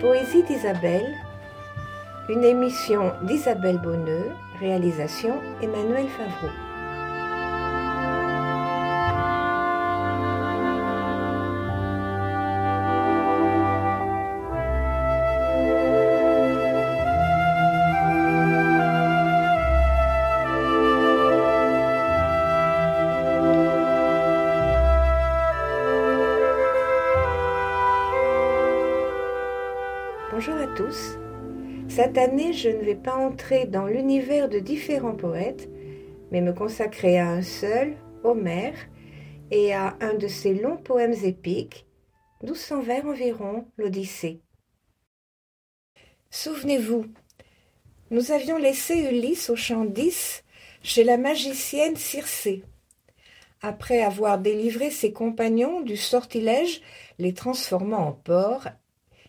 Poésie d'Isabelle, une émission d'Isabelle Bonneux, réalisation Emmanuel Favreau. Cette année, je ne vais pas entrer dans l'univers de différents poètes, mais me consacrer à un seul, Homère, et à un de ses longs poèmes épiques, 1200 vers environ, l'Odyssée. Souvenez-vous, nous avions laissé Ulysse au champ 10 chez la magicienne Circé. Après avoir délivré ses compagnons du sortilège les transformant en porcs,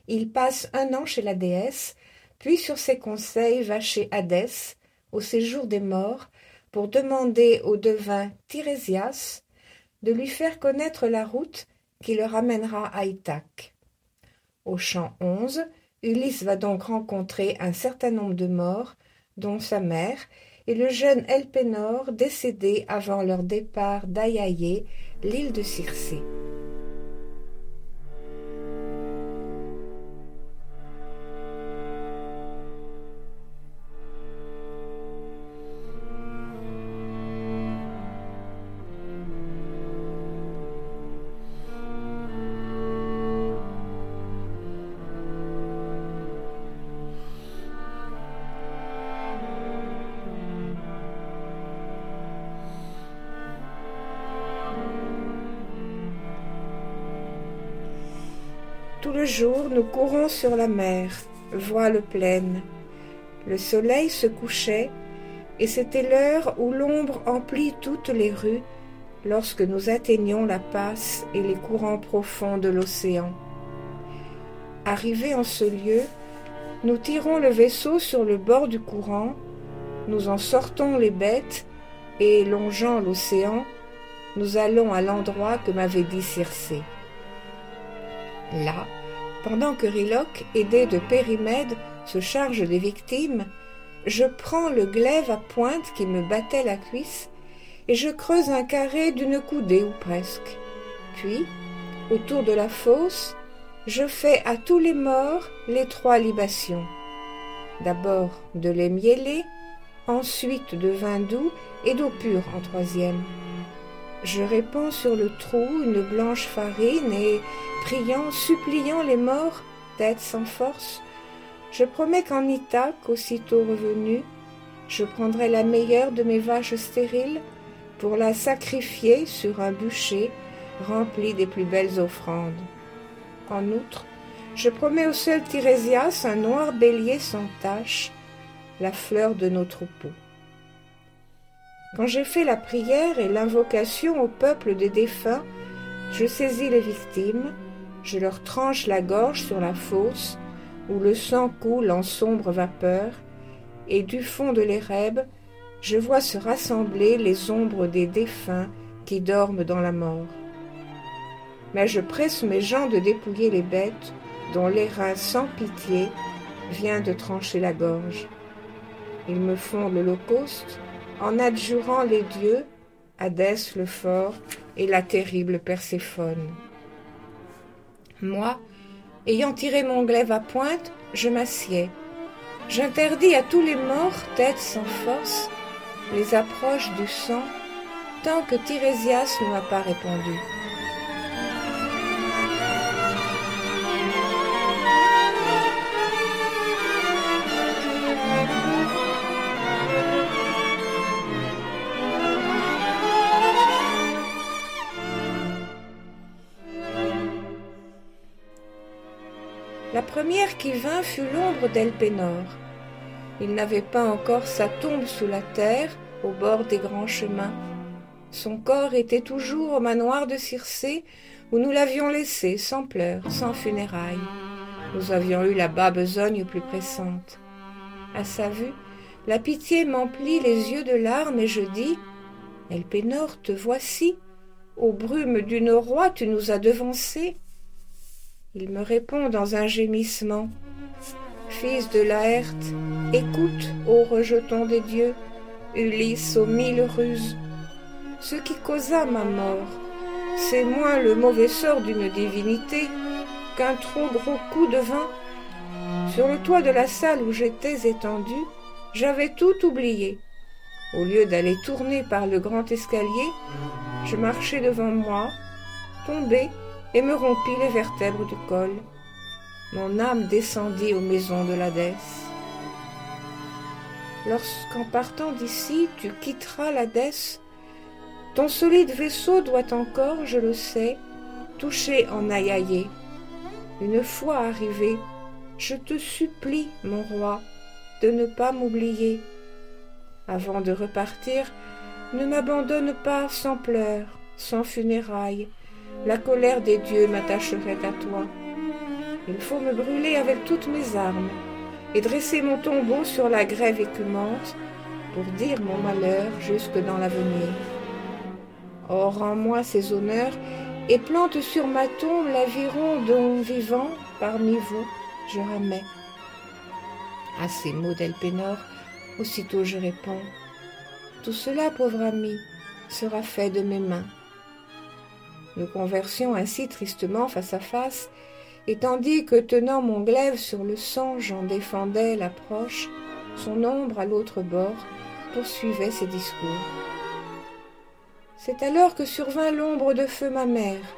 il passe un an chez la déesse, puis sur ses conseils va chez Hadès, au séjour des morts, pour demander au devin Tirésias de lui faire connaître la route qui le ramènera à Ithaque. Au champ 11, Ulysse va donc rencontrer un certain nombre de morts, dont sa mère, et le jeune Elpénor décédé avant leur départ d'Aiaïe, l'île de Circé. Le jour, nous courons sur la mer, voile pleine. Le soleil se couchait, et c'était l'heure où l'ombre emplit toutes les rues lorsque nous atteignions la passe et les courants profonds de l'océan. Arrivés en ce lieu, nous tirons le vaisseau sur le bord du courant, nous en sortons les bêtes, et longeant l'océan, nous allons à l'endroit que m'avait dit Circé. Là, pendant que Riloc, aidé de Périmède, se charge des victimes, je prends le glaive à pointe qui me battait la cuisse et je creuse un carré d'une coudée ou presque. Puis, autour de la fosse, je fais à tous les morts les trois libations. D'abord de lait mielé, ensuite de vin doux et d'eau pure en troisième. Je répands sur le trou une blanche farine et, priant, suppliant les morts, tête sans force, je promets qu'en Ithaque, aussitôt revenu, je prendrai la meilleure de mes vaches stériles pour la sacrifier sur un bûcher rempli des plus belles offrandes. En outre, je promets au seul Tirésias un noir bélier sans tache, la fleur de nos troupeaux. Quand j'ai fait la prière et l'invocation au peuple des défunts, je saisis les victimes, je leur tranche la gorge sur la fosse, où le sang coule en sombre vapeur, et du fond de l'érèbe, je vois se rassembler les ombres des défunts qui dorment dans la mort. Mais je presse mes gens de dépouiller les bêtes dont l'airain sans pitié vient de trancher la gorge. Ils me font l'holocauste, en adjurant les dieux, Hadès le fort et la terrible Perséphone. Moi, ayant tiré mon glaive à pointe, je m'assieds. J'interdis à tous les morts, têtes sans force, les approches du sang, tant que Tirésias ne m'a pas répondu. Première qui vint fut l'ombre d'Elpénor. Il n'avait pas encore sa tombe sous la terre, au bord des grands chemins. Son corps était toujours au manoir de Circé, où nous l'avions laissé, sans pleurs, sans funérailles. Nous avions eu la bas besogne plus pressante. À sa vue, la pitié m'emplit les yeux de larmes et je dis Elpénor, te voici. Aux brumes d'une roi, tu nous as devancés. Il me répond dans un gémissement. Fils de Laerte, écoute, ô rejeton des dieux, Ulysse aux mille ruses. Ce qui causa ma mort, c'est moins le mauvais sort d'une divinité qu'un trop gros coup de vin. Sur le toit de la salle où j'étais étendu, j'avais tout oublié. Au lieu d'aller tourner par le grand escalier, je marchai devant moi, tombai et me rompis les vertèbres du col. Mon âme descendit aux maisons de l'Hadès. Lorsqu'en partant d'ici tu quitteras l'Hadès, ton solide vaisseau doit encore, je le sais, toucher en Ayaïe. Une fois arrivé, je te supplie, mon roi, de ne pas m'oublier. Avant de repartir, ne m'abandonne pas sans pleurs, sans funérailles. La colère des dieux m'attacherait à toi. Il faut me brûler avec toutes mes armes et dresser mon tombeau sur la grève écumante pour dire mon malheur jusque dans l'avenir. Or, rends-moi ces honneurs et plante sur ma tombe l'aviron dont vivant parmi vous je ramais. À ces mots d'Elpénor, aussitôt je réponds Tout cela, pauvre ami, sera fait de mes mains. Nous conversions ainsi tristement face à face, et tandis que, tenant mon glaive sur le sang, j'en défendais l'approche, son ombre à l'autre bord poursuivait ses discours. C'est alors que survint l'ombre de feu ma mère,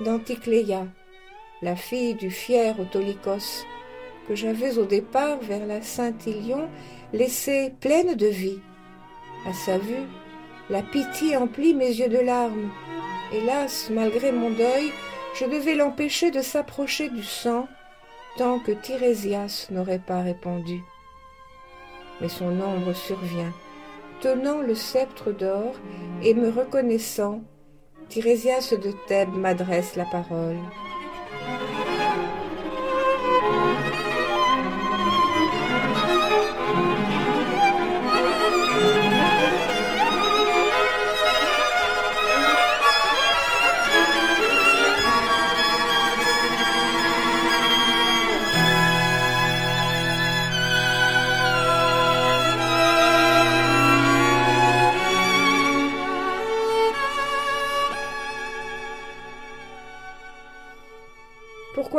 d'Anticléia, la fille du fier Autolycos, que j'avais au départ vers la Saint-Ilion laissée pleine de vie. À sa vue, la pitié emplit mes yeux de larmes. Hélas, malgré mon deuil, je devais l'empêcher de s'approcher du sang tant que Tirésias n'aurait pas répondu. Mais son ombre survient tenant le sceptre d'or et me reconnaissant, Tirésias de Thèbes m'adresse la parole.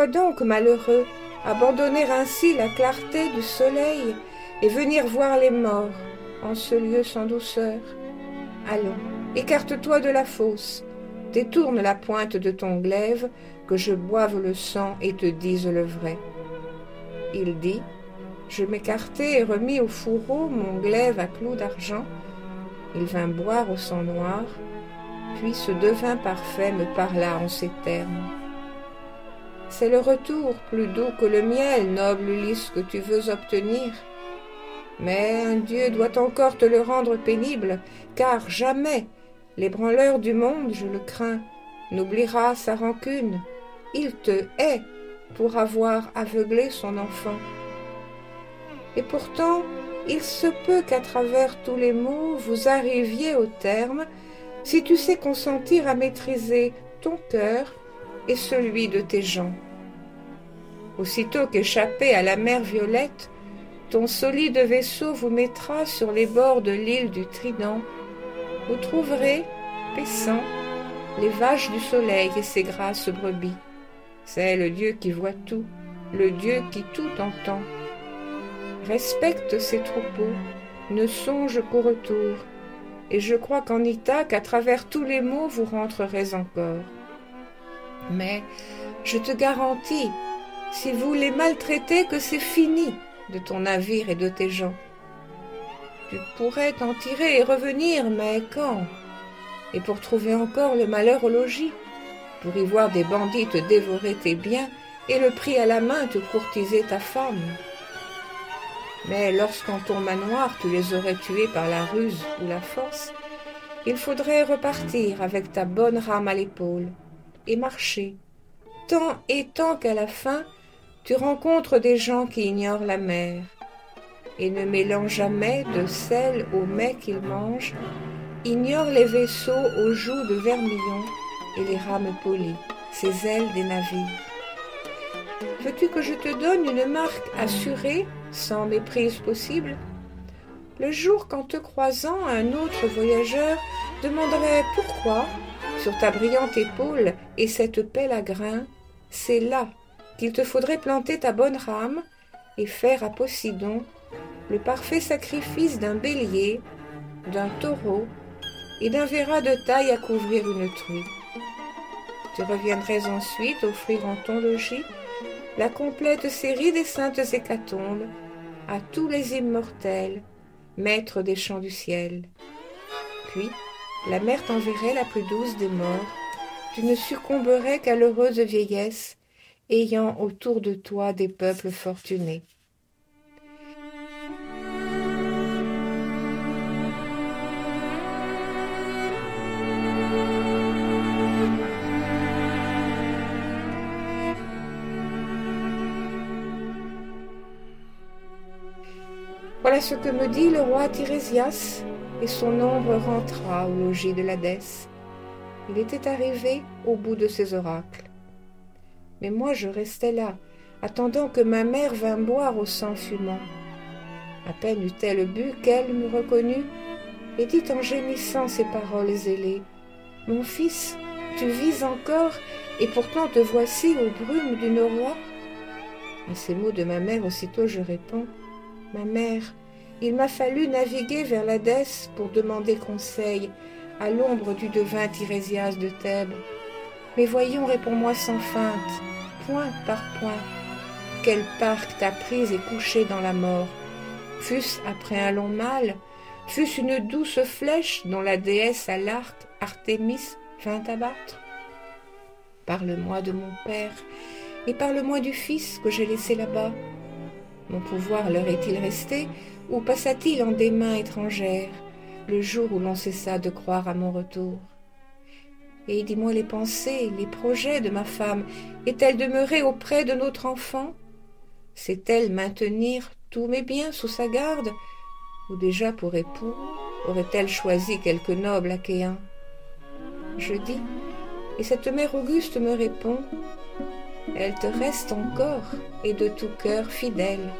Donc, malheureux, abandonner ainsi la clarté du soleil et venir voir les morts en ce lieu sans douceur? Allons, écarte-toi de la fosse, détourne la pointe de ton glaive, que je boive le sang et te dise le vrai. Il dit, je m'écartai et remis au fourreau mon glaive à clous d'argent. Il vint boire au sang noir, puis ce devin parfait me parla en ces termes. C'est le retour plus doux que le miel, noble Ulysse, que tu veux obtenir. Mais un Dieu doit encore te le rendre pénible, car jamais l'ébranleur du monde, je le crains, n'oubliera sa rancune. Il te hait pour avoir aveuglé son enfant. Et pourtant, il se peut qu'à travers tous les maux vous arriviez au terme, si tu sais consentir à maîtriser ton cœur et celui de tes gens. Aussitôt qu'échappé à la mer violette, ton solide vaisseau vous mettra sur les bords de l'île du Trident. Vous trouverez, paissant, les vaches du soleil et ses grasses brebis. C'est le Dieu qui voit tout, le Dieu qui tout entend. Respecte ses troupeaux, ne songe qu'au retour, et je crois qu'en Ithaque, à travers tous les maux, vous rentrerez encore. Mais je te garantis, si vous les maltraitez, que c'est fini de ton navire et de tes gens. Tu pourrais t'en tirer et revenir, mais quand? Et pour trouver encore le malheur au logis, pour y voir des bandits te dévorer tes biens et le prix à la main te courtiser ta femme. Mais lorsqu'en ton manoir tu les aurais tués par la ruse ou la force, il faudrait repartir avec ta bonne rame à l'épaule et marcher, tant et tant qu'à la fin tu rencontres des gens qui ignorent la mer et ne mêlant jamais de sel au mets qu'ils mangent, ignorent les vaisseaux aux joues de vermillon et les rames polies, ces ailes des navires. Veux-tu que je te donne une marque assurée, sans méprise possible? Le jour qu'en te croisant un autre voyageur demanderait pourquoi, sur ta brillante épaule et cette pelle à grains, c'est là qu'il te faudrait planter ta bonne rame et faire à Posidon le parfait sacrifice d'un bélier, d'un taureau et d'un verra de taille à couvrir une truie. Tu reviendrais ensuite offrir en ton logis la complète série des saintes hécatombes à tous les immortels, maîtres des champs du ciel. Puis, la mère t'enverrait la plus douce des morts, tu ne succomberais qu'à l'heureuse vieillesse, ayant autour de toi des peuples fortunés. Voilà ce que me dit le roi Tirésias, et son ombre rentra au logis de l'Hadès. Il était arrivé au bout de ses oracles. Mais moi je restais là, attendant que ma mère vînt boire au sang fumant. À peine eut-elle bu qu'elle me reconnut et dit en gémissant ces paroles ailées. Mon fils, tu vis encore, et pourtant te voici aux brumes d'une roi. À ces mots de ma mère, aussitôt je réponds. Ma mère, il m'a fallu naviguer vers l'Hadès pour demander conseil à l'ombre du devin Tirésias de Thèbes. Mais voyons, réponds-moi sans feinte, point par point, quel parc t'a prise et couché dans la mort Fût-ce après un long mal Fût-ce une douce flèche dont la déesse à l'arc Artémis vint abattre? Parle-moi de mon père, et parle-moi du fils que j'ai laissé là-bas. Mon pouvoir leur est-il resté, ou passa-t-il en des mains étrangères, le jour où l'on cessa de croire à mon retour? Et dis-moi les pensées, les projets de ma femme, est-elle demeurée auprès de notre enfant? Sait-elle maintenir tous mes biens sous sa garde? Ou déjà pour époux aurait-elle choisi quelque noble achéen Je dis, et cette mère auguste me répond elle te reste encore et de tout cœur fidèle,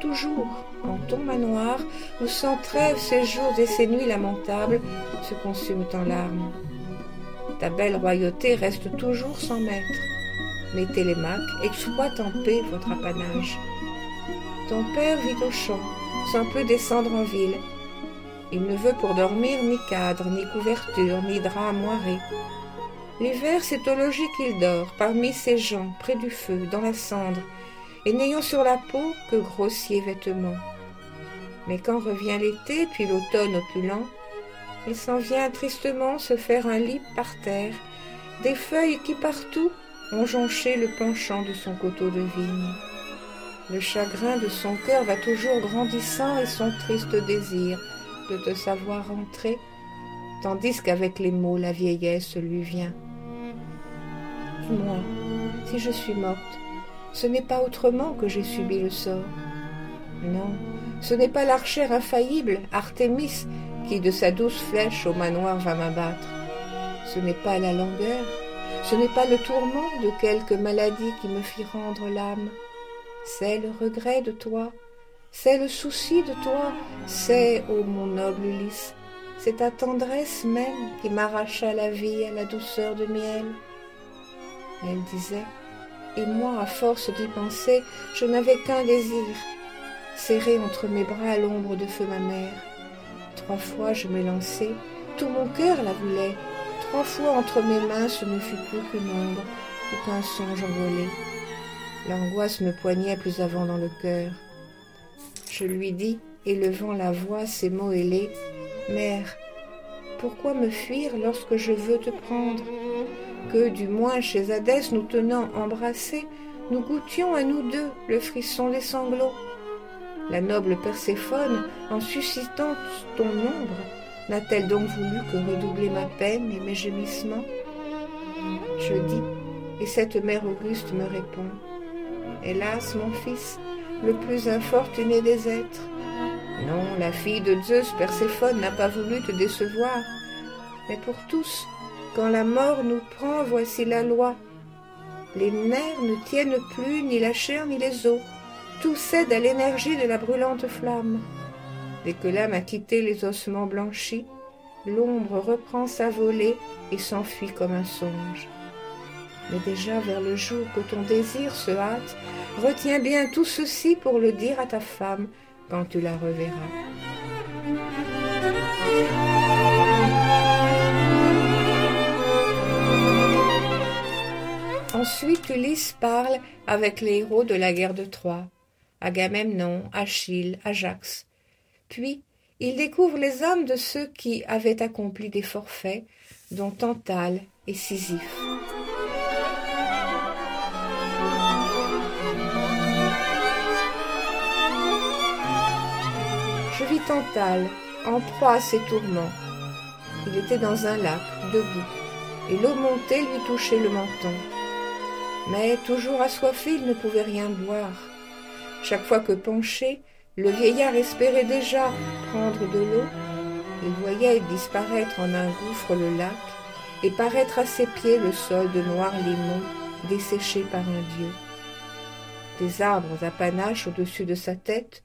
toujours en ton manoir où sans trêve ces jours et ces nuits lamentables se consument en larmes. Ta belle royauté reste toujours sans maître, mais Télémaque exploite en paix votre apanage. Ton père vit au champ, sans peu descendre en ville. Il ne veut pour dormir ni cadre, ni couverture, ni drap moiré. L'hiver, c'est au logis qu'il dort, parmi ses gens, près du feu, dans la cendre, et n'ayant sur la peau que grossiers vêtements. Mais quand revient l'été, puis l'automne opulent, il s'en vient tristement se faire un lit par terre, des feuilles qui partout ont jonché le penchant de son coteau de vigne. Le chagrin de son cœur va toujours grandissant et son triste désir de te savoir entrer, tandis qu'avec les mots la vieillesse lui vient moi, si je suis morte, ce n'est pas autrement que j'ai subi le sort. Non, ce n'est pas l'archère infaillible, Artémis, qui de sa douce flèche au manoir va m'abattre. Ce n'est pas la langueur, ce n'est pas le tourment de quelque maladie qui me fit rendre l'âme. C'est le regret de toi, c'est le souci de toi, c'est, ô mon noble Ulysse, c'est ta tendresse même qui m'arracha la vie à la douceur de miel elle disait, et moi, à force d'y penser, je n'avais qu'un désir, serrer entre mes bras l'ombre de feu ma mère. Trois fois je m'élançai, tout mon cœur la voulait, trois fois entre mes mains ce ne fut plus qu'une ombre, ou qu'un songe envolé. L'angoisse me poignait plus avant dans le cœur. Je lui dis, élevant la voix, ces mots ailés, Mère, pourquoi me fuir lorsque je veux te prendre? Que, du moins chez Hadès, nous tenant embrassés, nous goûtions à nous deux le frisson des sanglots. La noble Perséphone, en suscitant ton ombre, n'a-t-elle donc voulu que redoubler ma peine et mes gémissements? Je dis, et cette mère auguste me répond, Hélas, mon fils, le plus infortuné des êtres, non, la fille de Zeus, Perséphone, n'a pas voulu te décevoir, mais pour tous, quand la mort nous prend, voici la loi. Les nerfs ne tiennent plus ni la chair ni les os. Tout cède à l'énergie de la brûlante flamme. Dès que l'âme a quitté les ossements blanchis, l'ombre reprend sa volée et s'enfuit comme un songe. Mais déjà vers le jour que ton désir se hâte, retiens bien tout ceci pour le dire à ta femme quand tu la reverras. Ensuite, Ulysse parle avec les héros de la guerre de Troie, Agamemnon, Achille, Ajax. Puis, il découvre les âmes de ceux qui avaient accompli des forfaits, dont Tantale et Sisyphe. Je vis Tantale, en proie à ses tourments. Il était dans un lac, debout, et l'eau montée lui touchait le menton. Mais, toujours assoiffé, il ne pouvait rien boire. Chaque fois que penché, le vieillard espérait déjà prendre de l'eau. Il voyait disparaître en un gouffre le lac et paraître à ses pieds le sol de noirs limons desséché par un dieu. Des arbres à panache au-dessus de sa tête,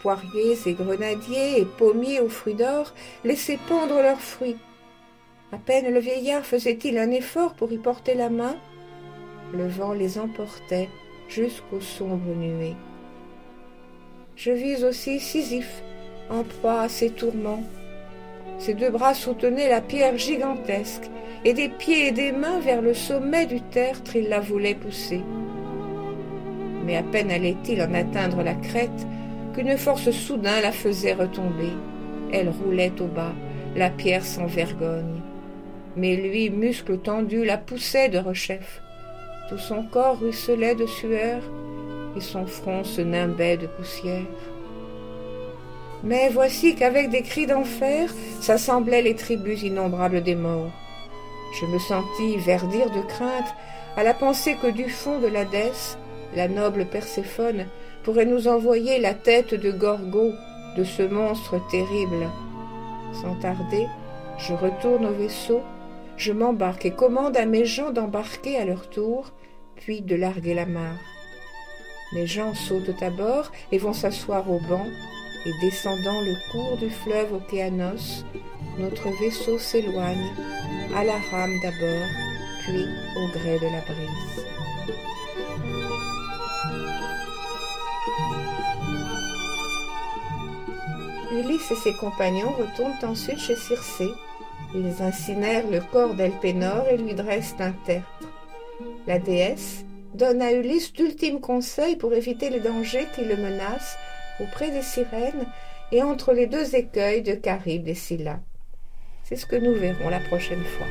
poiriers et grenadiers et pommiers aux fruits d'or laissaient pendre leurs fruits. À peine le vieillard faisait-il un effort pour y porter la main, le vent les emportait jusqu'aux sombres nuées. Je vis aussi Sisyphe, en proie à ses tourments. Ses deux bras soutenaient la pierre gigantesque, et des pieds et des mains vers le sommet du tertre il la voulait pousser. Mais à peine allait-il en atteindre la crête qu'une force soudain la faisait retomber. Elle roulait au bas, la pierre sans vergogne. Mais lui, muscle tendu, la poussait de rechef. Tout son corps ruisselait de sueur et son front se nimbait de poussière. Mais voici qu'avec des cris d'enfer s'assemblaient les tribus innombrables des morts. Je me sentis verdir de crainte à la pensée que du fond de l'Hadès, la noble Perséphone pourrait nous envoyer la tête de Gorgo, de ce monstre terrible. Sans tarder, je retourne au vaisseau, je m'embarque et commande à mes gens d'embarquer à leur tour, puis de larguer la mare. Mes gens sautent à bord et vont s'asseoir au banc, et descendant le cours du fleuve Océanos, notre vaisseau s'éloigne, à la rame d'abord, puis au gré de la brise. Ulysse et ses compagnons retournent ensuite chez Circé. Ils incinèrent le corps d'Elpénor et lui dressent un tertre. La déesse donne à Ulysse d'ultimes conseils pour éviter les dangers qui le menacent auprès des sirènes et entre les deux écueils de Charybde et Scylla. C'est ce que nous verrons la prochaine fois.